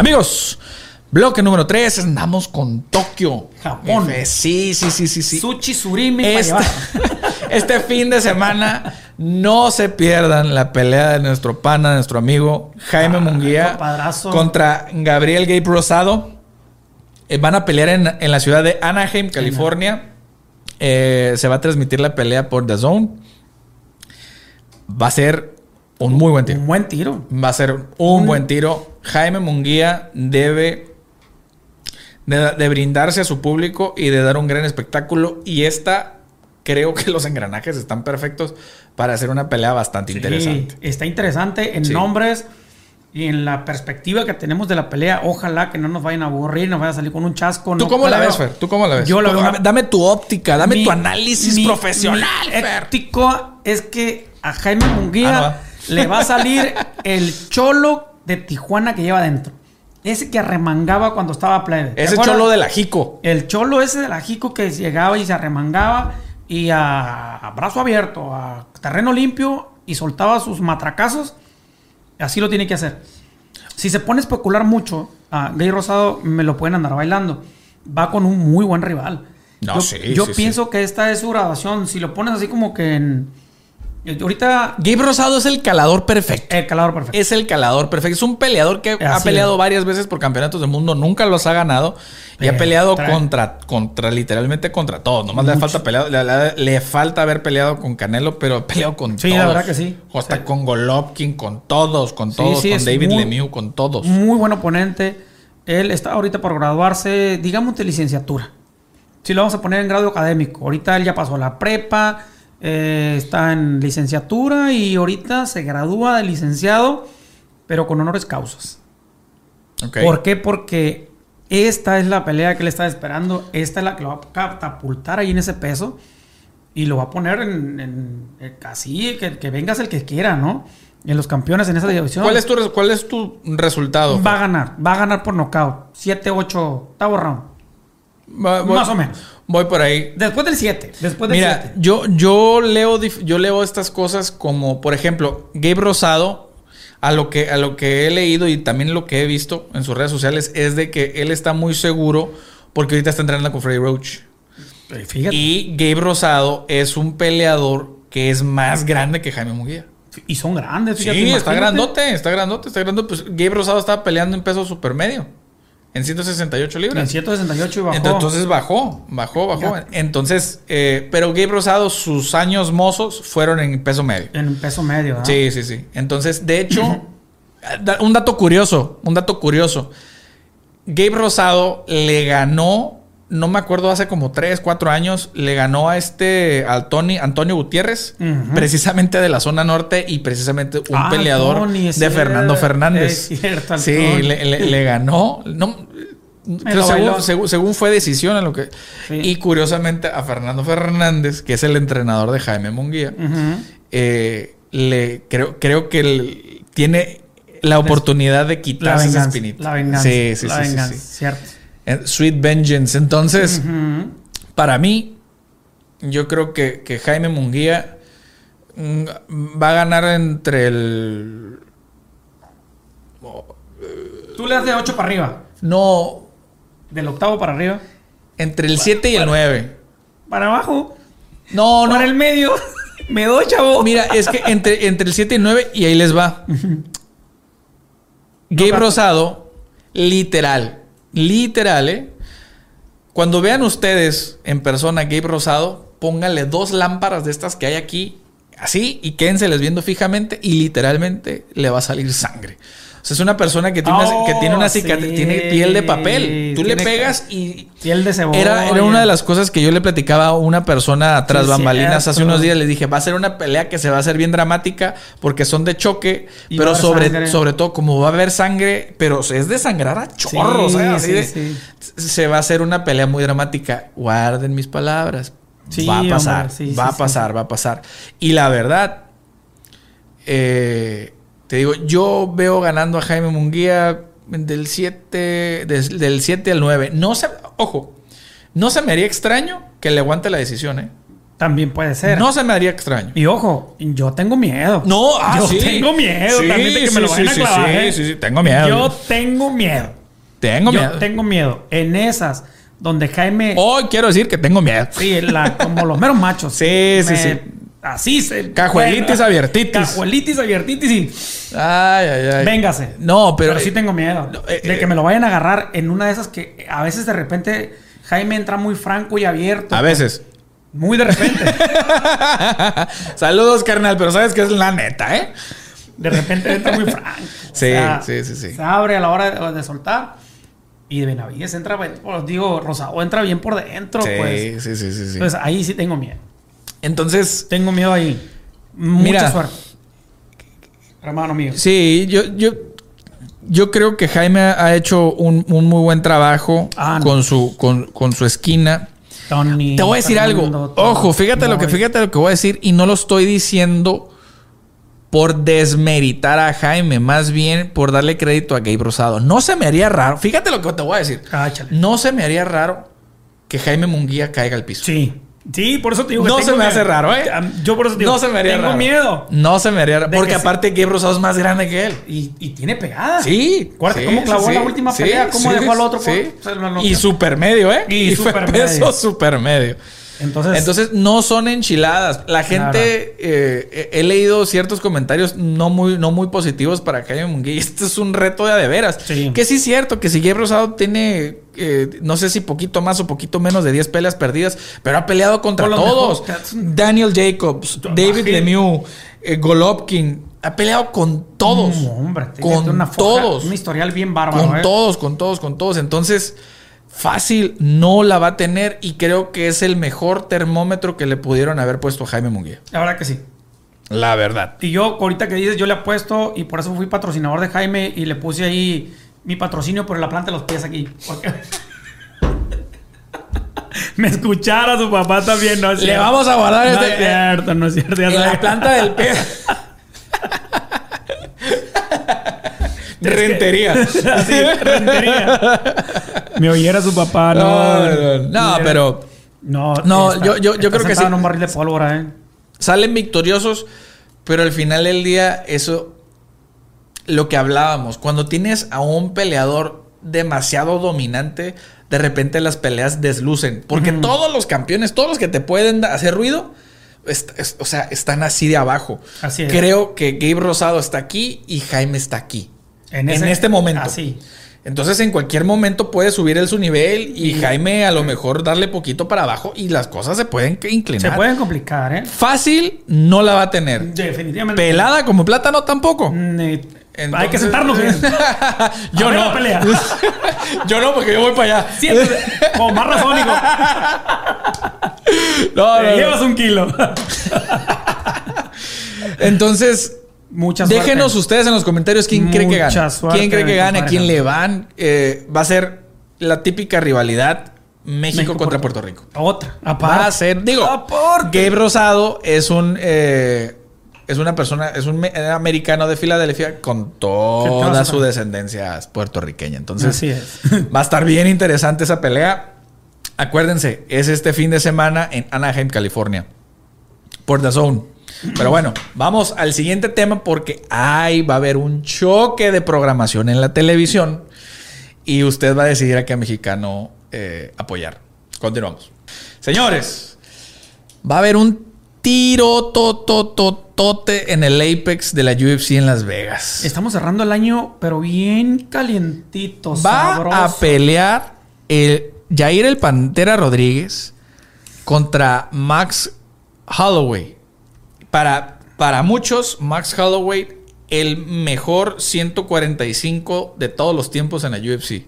Amigos, bloque número 3, andamos con Tokio. Japón. Sí, sí, sí, sí, sí. Sushi Surimi Este, este fin de semana no se pierdan la pelea de nuestro pana, de nuestro amigo Jaime Ah, Munguía contra Gabriel Gabe Rosado. Eh, van a pelear en, en la ciudad de Anaheim, California. Eh, se va a transmitir la pelea por The Zone. Va a ser un muy buen tiro. Un buen tiro. Va a ser un buen tiro. Jaime Munguía debe de, de brindarse a su público y de dar un gran espectáculo. Y esta, creo que los engranajes están perfectos para hacer una pelea bastante interesante. Está interesante en Sí. nombres y en la perspectiva que tenemos de la pelea. Ojalá que no nos vayan a aburrir, nos vayan a salir con un chasco. ¿Tú no cómo la ves, Fer? ¿Tú cómo la ves? Yo la veo- Dame tu óptica, dame Mi- tu análisis mi- profesional, mi Fer. ético es que a Jaime Munguía Ah, no le va a salir el cholo de Tijuana que lleva adentro. Ese que arremangaba cuando estaba plebe. ¿Te Ese acuerdas? cholo de la Jico. El cholo ese de la Jico que llegaba y se arremangaba y a, a brazo abierto, a terreno limpio y soltaba sus matracazos. Así lo tiene que hacer. Si se pone a especular mucho, a Gay Rosado me lo pueden andar bailando. Va con un muy buen rival. No, yo sí, yo sí, pienso que esta es su grabación. Si lo pones así como que en. Ahorita. Gabe Rosado es el calador perfecto. El calor perfecto. Es el calador perfecto. Es un peleador que ha peleado es. varias veces por campeonatos del mundo. Nunca los ha ganado. Y ha peleado trae- contra, contra, literalmente contra todos. Nomás le Mucho. falta peleado, le, le- le falta haber peleado con Canelo, pero ha peleado con Sí, todos. la verdad que sí. Hasta Sí. con Golovkin, con todos, con Sí, todos, sí, con David muy- Lemieux, con todos. Muy buen oponente. Él está ahorita por graduarse, digamos, de licenciatura. Si lo vamos a poner en grado académico. Ahorita él ya pasó la prepa, eh, está en licenciatura y ahorita se gradúa de licenciado, pero con honores causas. ¿Por qué? Porque esta es la pelea que él está esperando. Esta es la que lo va a catapultar ahí en ese peso. Y lo va a poner en, en- en- así, que, que vengas el que quiera, ¿no? En los campeones en esa división. ¿Cuál es tu, cuál es tu resultado? Va a ganar, va a ganar por nocaut. 7, 8, octavo round. Voy- Más o menos. Voy por ahí. Después del 7. Después del Mira, 7. yo, yo leo yo leo estas cosas como, por ejemplo, Gabe Rosado, a lo que, a lo que he leído y también lo que he visto en sus redes sociales, es de que él está muy seguro porque ahorita está entrenando con Freddy Roach. Fíjate. Y Gabe Rosado es un peleador que es más grande que Jaime Munguía. Y, son grandes. fíjate, sí, está grandote, está grandote, está grandote. Pues Gabe Rosado estaba peleando en peso supermedio, en 168 libras. En 168 y bajó. Entonces bajó, bajó, bajó. Ya. Entonces, eh, pero Gabe Rosado, sus años mozos fueron en peso medio. En peso medio. ¿ah? Sí, sí, sí. Entonces, de hecho, un dato curioso, un dato curioso. Gabe Rosado le ganó, no me acuerdo, hace como 3, 4 años, le ganó a este, al Tony, Antonio Gutiérrez, precisamente de la zona norte y precisamente un Ah, peleador Tony, de Fernando Fernández. es cierto, sí, le, le- le ganó. No, lo según, según- según fue decisión a lo que. Sí. Y curiosamente a Fernando Fernández, que es el entrenador de Jaime Munguía, eh, le creo, creo que él tiene la oportunidad de La quitarse esa venganza. espinita. La venganza. Sí, sí, la sí, sí, venganza, sí. Cierto. Eh, Sweet Vengeance. Entonces, para mí, yo creo que, que Jaime Munguía mm, va a ganar entre el. Tú le das de 8 para arriba. No, Del octavo para arriba. entre el 7 y el 9. Para abajo. No, no. Para el medio. Me doy, chavo. Mira, es que entre, entre el 7 y el 9, y ahí les va. Gabe No, Rosado, literal, literal. Cuando vean ustedes en persona Gabe Rosado, pónganle dos lámparas de estas que hay aquí, así, y quédenseles viendo fijamente, y literalmente le va a salir sangre. O sea, es una persona que tiene, una, Oh, que tiene una cicatriz, sí. tiene piel de papel. Tú le pegas y Piel de cebolla. era, era una de las cosas que yo le platicaba a una persona tras Sí, bambalinas hace unos días. Le dije, va a ser una pelea que se va a hacer bien dramática porque son de choque, Y pero sobre, sangre. sobre todo como va a haber sangre, pero es de sangrar a chorros. Sí, ¿eh? Así sí, de- sí. Se va a hacer una pelea muy dramática. Guarden mis palabras. Sí, va a pasar, hombre, va a pasar, va a pasar. Y la verdad, eh, te digo, yo veo ganando a Jaime Munguía del 7, des- del 7 al 9. No se, ojo, no se me haría extraño que le aguante la decisión, ¿eh? También puede ser. No se me haría extraño. Y ojo, yo tengo miedo. No, ah, yo sí. tengo miedo Sí, también de que sí, me lo vayan a clavar. sí, ¿eh? sí, sí, tengo miedo. Yo tengo miedo. Tengo yo miedo. tengo miedo. En esas, donde Jaime. Hoy quiero decir que tengo miedo. Sí, la- como los meros machos. Sí, sí, Me- sí. Así se. Cajuelitis Bueno, abiertitis. Cajuelitis abiertitis y. Ay, ay, ay. Véngase. No, pero. Pero, sí tengo miedo. no, eh, de eh, que me lo vayan a agarrar en una de esas que a veces de repente Jaime entra muy franco y abierto. A veces. Muy de repente. Saludos, carnal, pero sabes que es la neta, ¿eh? De repente entra muy franco. O Sí, sí, sí, sí. Se abre a la hora de, de soltar. Y de Benavides entra, pues, digo, Rosado entra bien por dentro, Sí, pues. sí, sí, sí, sí. Entonces ahí sí tengo miedo. Entonces, Tengo miedo ahí. Mucha Mira. suerte. Hermano mío. sí, yo, yo, yo creo que Jaime ha hecho un, un muy buen trabajo Ah, no. con, su, con, con su esquina. Tony, Te voy a decir Fernando, algo. Tony, Ojo, fíjate lo que fíjate lo que voy a decir y no lo estoy diciendo por desmeritar a Jaime, más bien por darle crédito a Gabe Rosado. No se me haría raro. Fíjate lo que te voy a decir. Cáchale. No se me haría raro que Jaime Munguía caiga al piso. Sí. Sí, por eso te digo que No se me hace raro, ¿eh? Yo por eso te digo, no se me haría tengo raro. miedo. No se me haría raro. Porque que aparte Gabe Rosado es más grande que él. Y, y tiene pegada. Sí. Cómo clavó sí, la última Sí, pelea, cómo dejó al otro. Y super medio, ¿eh? Y fue supermedio. peso super medio. Entonces, Entonces no son enchiladas. La gente, eh, he leído ciertos comentarios no muy, no muy positivos para Jaime Munguía. Este es un reto de a de veras. Sí. Que sí es cierto que si Gabe Rosado tiene, eh, no sé si poquito más o poquito menos de 10 peleas perdidas, pero ha peleado contra todos. Daniel Jacobs, David. Lemieux, eh, Golovkin. Ha peleado con todos. No, hombre, con una foja, todos. Un historial bien bárbaro. Con ¿eh? todos, con todos, con todos. Entonces, fácil no la va a tener y creo que es el mejor termómetro que le pudieron haber puesto a Jaime Munguía. La verdad que sí. La verdad. Y yo, ahorita que dices, yo le apuesto y por eso fui patrocinador de Jaime y le puse ahí mi patrocinio por la planta de los pies aquí. Porque- Me escuchara su papá también, ¿no? es Le cierto. vamos a guardar No este- es cierto, no es cierto. En la planta del pie. Rentería. Así, rentería. Me oyera su papá, no. No, no, pero No, No, está- yo- yo- yo creo que sí. en un barril de pólvora, ¿eh? salen victoriosos, pero al final del día, eso, lo que hablábamos, cuando tienes a un peleador demasiado dominante, de repente las peleas deslucen, porque todos los campeones, todos los que te pueden hacer ruido, es- o sea, están así de abajo. Así es. Creo que Gabe Rosado está aquí y Jaime está aquí. En, ese- este momento. Así. Entonces, en cualquier momento puede subir él su nivel y Jaime a lo mejor darle poquito para abajo y las cosas se pueden inclinar. Se pueden complicar, ¿eh? Fácil no la va a tener. Definitivamente. Pelada como plátano tampoco. Eh, Entonces- Hay que sentarnos bien. yo A no. la pelea. yo no, porque yo voy para allá. Siempre, con más razón, hijo. No, Te no, no. llevas un kilo. Entonces, Muchas déjenos ustedes en los comentarios quién cree que suerte, ¿Quién cree que mi gane? ¿A compadre. quién le van? Eh, va a ser la típica rivalidad México, México, contra Puerto- Puerto Rico. Otra. Va a Aparte. ser, digo, Aparte. Gabe Rosado es un eh, es una persona, es un me- americano de Filadelfia con ¿Qué te toda su descendencia puertorriqueña. Entonces, Así es. va a estar bien interesante esa pelea. Acuérdense, es este fin de semana en Anaheim, California. Por The Zone. Pero bueno, vamos al siguiente tema porque ahí va a haber un choque de programación en la televisión y usted va a decidir a qué mexicano eh, apoyar. Continuamos. Señores, va a haber un tiro totototote en el Apex de la UFC en Las Vegas. Estamos cerrando el año, pero bien calientito, Va sabroso. a pelear el Jair el Pantera Rodríguez contra Max Holloway. Para, para muchos, Max Holloway, el mejor 145 de todos los tiempos en la UFC.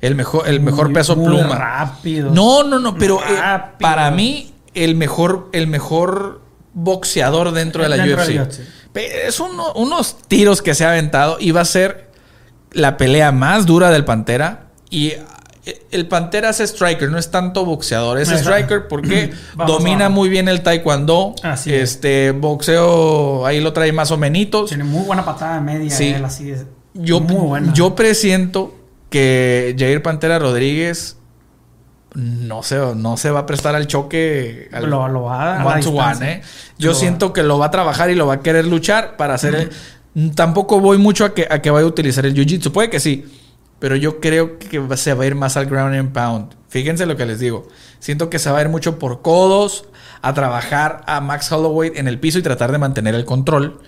El mejor, el mejor Muy- peso muy pluma. rápido. No, no, no, pero eh, para mí, el mejor, el mejor boxeador dentro de la Dentro UFC. de la UFC. Pe- Es uno- unos tiros que se ha aventado y va a ser la pelea más dura del Pantera. Y eh, el Pantera es striker, no es tanto boxeador, es Exacto. striker porque Vamos domina muy bien el taekwondo. Así es. este boxeo ahí lo trae más o menos. Tiene muy buena patada media. Sí. él, así es. Yo, muy buena. yo presiento que Jair Pantera Rodríguez no se, no se va a prestar al choque al Lo, lo va a one to distancia. one, ¿eh? Yo Lo va- siento que lo va a trabajar y lo va a querer luchar para hacer el- Tampoco voy mucho a que, a que vaya a utilizar el jiu-jitsu. Puede que sí. Pero yo creo que se va a ir más al ground and pound. Fíjense lo que les digo. Siento que se va a ir mucho por codos, a trabajar a Max Holloway en el piso y tratar de mantener el control.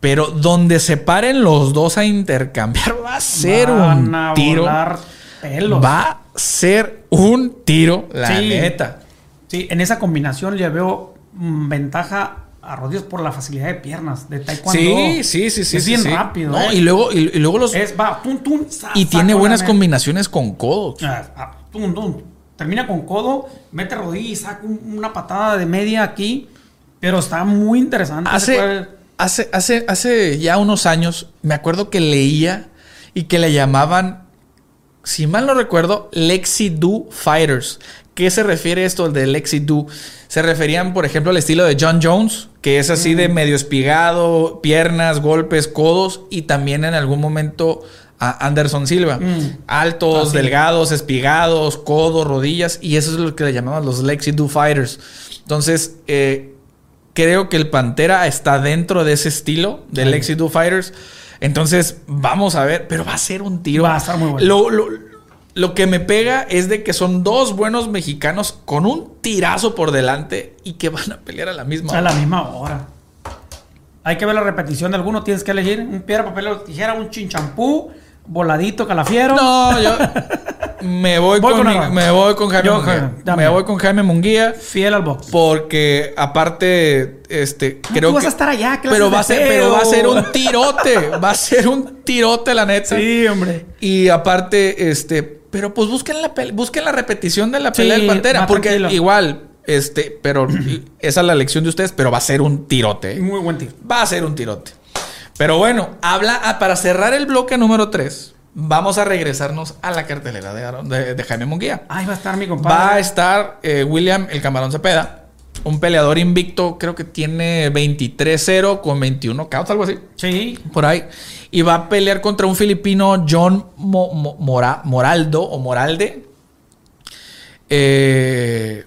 Pero donde se paren los dos a intercambiar va a ser Van un a tiro. volar pelos. Va a ser un tiro, la Sí. neta. Sí, en esa combinación le veo mm, ventaja a Rodríguez por la facilidad de piernas de taekwondo. Sí, sí, sí, sí. Es sí, bien sí. rápido. No, ¿eh? y luego, y, y luego los. Es, va, tum, tum, sa- y tiene buenas combinaciones con codos. Ah, ah, tum, tum. Termina con codo, mete rodilla y saca un- una patada de media aquí. Pero está muy interesante. Hace, hace, hace, hace ya unos años, me acuerdo que leía y que le llamaban, si mal no recuerdo, Lexi Do Fighters. ¿Qué se refiere esto de Lexi Do? Se referían, por ejemplo, al estilo de John Jones, que es así de medio espigado, piernas, golpes, codos, y también en algún momento a Anderson Silva. Mm. Altos, Así. delgados, espigados, codos, rodillas, y eso es lo que le llamaban los Lexi Do Fighters. Entonces, eh, creo que el Pantera está dentro de ese estilo de. Lexi Do Fighters. Entonces, vamos a ver, pero va a ser un tiro. Va a estar muy bueno. Lo, lo- lo que me pega es de que son dos buenos mexicanos con un tirazo por delante y que van a pelear a la misma a hora. la misma hora. Hay que ver la repetición de alguno. Tienes que elegir un piedra, papel o tijera, un chinchampú, voladito, calafiero. No, yo me voy, Voy con, me voy con Jaime Yo, Munguía. Jaime, Me voy con Jaime Munguía Fiel al box. porque aparte este Ah, creo tú vas que a estar allá, ¿qué pero va a ser pero va a ser un tirote, va a ser un tirote la neta. Sí, hombre. Y aparte, este, pero pues busquen la, busquen la repetición de la Sí, pelea del Pantera. Porque tranquilo. igual, este, pero esa es la lección de ustedes, pero va a ser un tirote. ¿eh? Muy buen tiro. Va a ser un tirote. Pero bueno, habla, ah, para cerrar el bloque número 3, vamos a regresarnos a la cartelera de, Aaron- de, de Jaime Munguía. Ahí va a estar mi Va a compadre. estar eh, William el Camarón Cepeda. Un peleador invicto, creo que tiene 23-0 con 21 counts, algo así Sí. por ahí. Y va a pelear contra un filipino, John Mo- Mo- Mora- Moraldo o Moralde. Eh,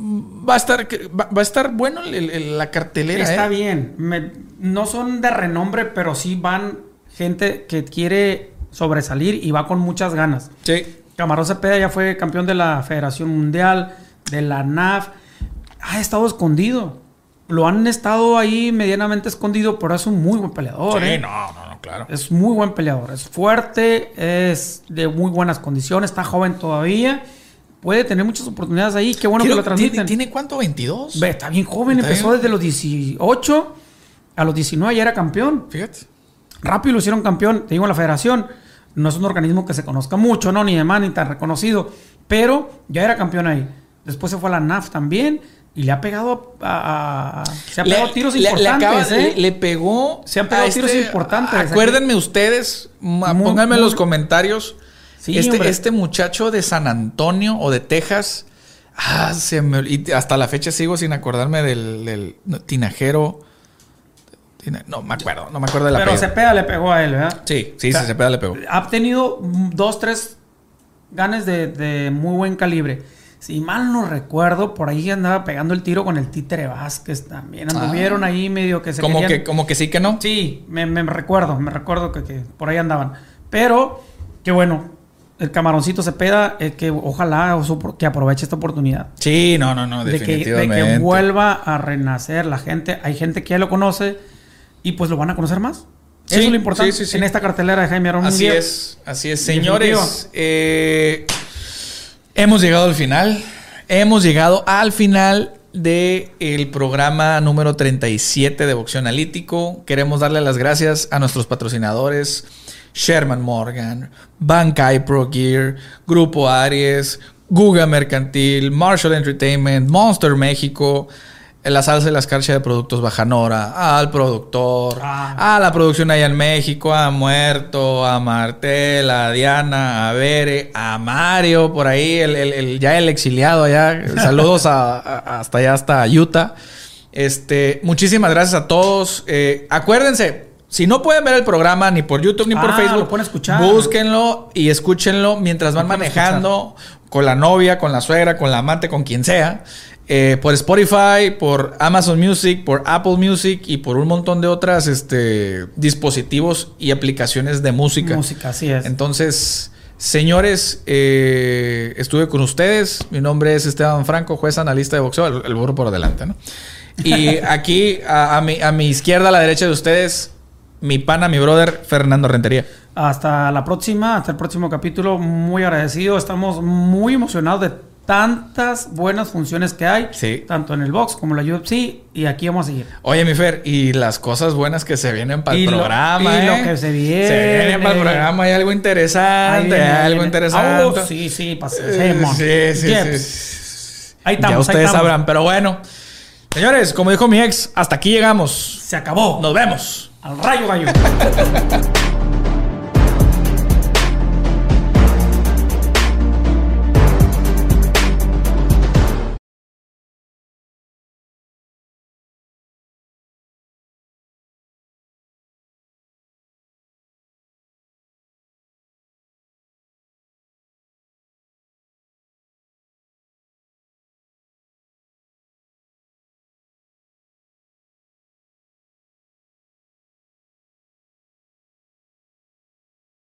va a estar, va, va a estar bueno el- el- la cartelera. Está ¿eh? bien. Me- no son de renombre, pero sí van gente que quiere sobresalir y va con muchas ganas. Sí. Camarón Cepeda ya fue campeón de la Federación Mundial, de la NAF. Ha estado escondido. Lo han estado ahí medianamente escondido, pero es un muy buen peleador. Sí, ¿eh? no, no, no, claro. Es muy buen peleador. Es fuerte, es de muy buenas condiciones, está joven todavía. Puede tener muchas oportunidades ahí. Qué bueno que lo transmiten. ¿Tiene, tiene cuánto? ¿22? Ve, está bien joven, Está empezó bien. desde los 18 a los 19 ya era campeón. Fíjate. Rápido lo hicieron campeón, te digo, la federación. No es un organismo que se conozca mucho, ¿no? Ni demás, ni tan reconocido. Pero ya era campeón ahí. Después se fue a la NAF también. Y le ha pegado a... a- se ha pegado tiros le- le importantes, acaba- ¿eh? le- le pegó. Se han pegado a tiros importantes. Acuérdenme ustedes, Muy- pónganme en los comentarios. Sí, este, este muchacho de San Antonio o de Texas. Ah, se me, y hasta la fecha sigo sin acordarme del, tinajero. No me acuerdo, no me acuerdo de la Pero Cepeda le pegó a él, ¿verdad? Sí, sí, O sea, Cepeda le pegó. Ha tenido dos, tres ganes de, de muy buen calibre. Si mal no recuerdo, por ahí andaba pegando el tiro con el Títere Vázquez también. Anduvieron Ah. ahí medio que se Como querían- que, como que sí que no. Sí, me, me recuerdo, me recuerdo que, que por ahí andaban. Pero, qué bueno, el camaroncito Cepeda, eh, que ojalá que aproveche esta oportunidad. Sí, no, no, no, De que, de definitivamente. que vuelva a renacer la gente. Hay gente que ya lo conoce y pues lo van a conocer más. Sí, Eso es lo importante sí, sí, sí. en esta cartelera de Jaime Arón Así es, así es. Señores, eh, hemos llegado al final. Hemos llegado al final del programa número 37 de Boxeo Analítico. Queremos darle las gracias a nuestros patrocinadores. Sherman Morgan, Bankai Pro Gear, Grupo Aries, Guga Mercantil, Marshall Entertainment, Monster México, la salsa y la escarcha de productos Bajanora, al productor, Ah. a la producción allá en México, a Muerto, a Martel, a Diana, a Bere, a Mario, por ahí, el, el- el- ya el exiliado allá. Saludos a- a- hasta allá, hasta Utah. Este, muchísimas gracias a todos. Eh, acuérdense, Si no pueden ver el programa ni por YouTube ni por Ah, Facebook, lo pueden escuchar. búsquenlo y escúchenlo mientras van manejando con la novia, con la suegra, con la amante, con quien sea. Eh, por Spotify, por Amazon Music, por Apple Music y por un montón de otras este, dispositivos y aplicaciones de música. Música, así es. Entonces, señores, eh, estuve con ustedes. Mi nombre es Esteban Franco, juez analista de boxeo, el, el burro por delante, ¿no? Y aquí, a, a mi, a mi izquierda, a la derecha de ustedes, mi pana, mi brother, Fernando Rentería. Hasta la próxima, hasta el próximo capítulo. Muy agradecido. Estamos muy emocionados de tantas buenas funciones que hay. Sí. Tanto en el box como en la UFC. Y aquí vamos a seguir. Oye, mi Fer, y las cosas buenas que se vienen para el lo- programa, y lo ¿eh? que se viene. Se viene para el programa, hay algo interesante, viene, ahí algo interesante. Oh, sí, sí, pas- Eh, sí, sí, sí. Ahí estamos, ya ustedes sabrán, pero bueno. Señores, como dijo mi ex, hasta aquí llegamos. Se acabó. Nos vemos. Al rayo gallo.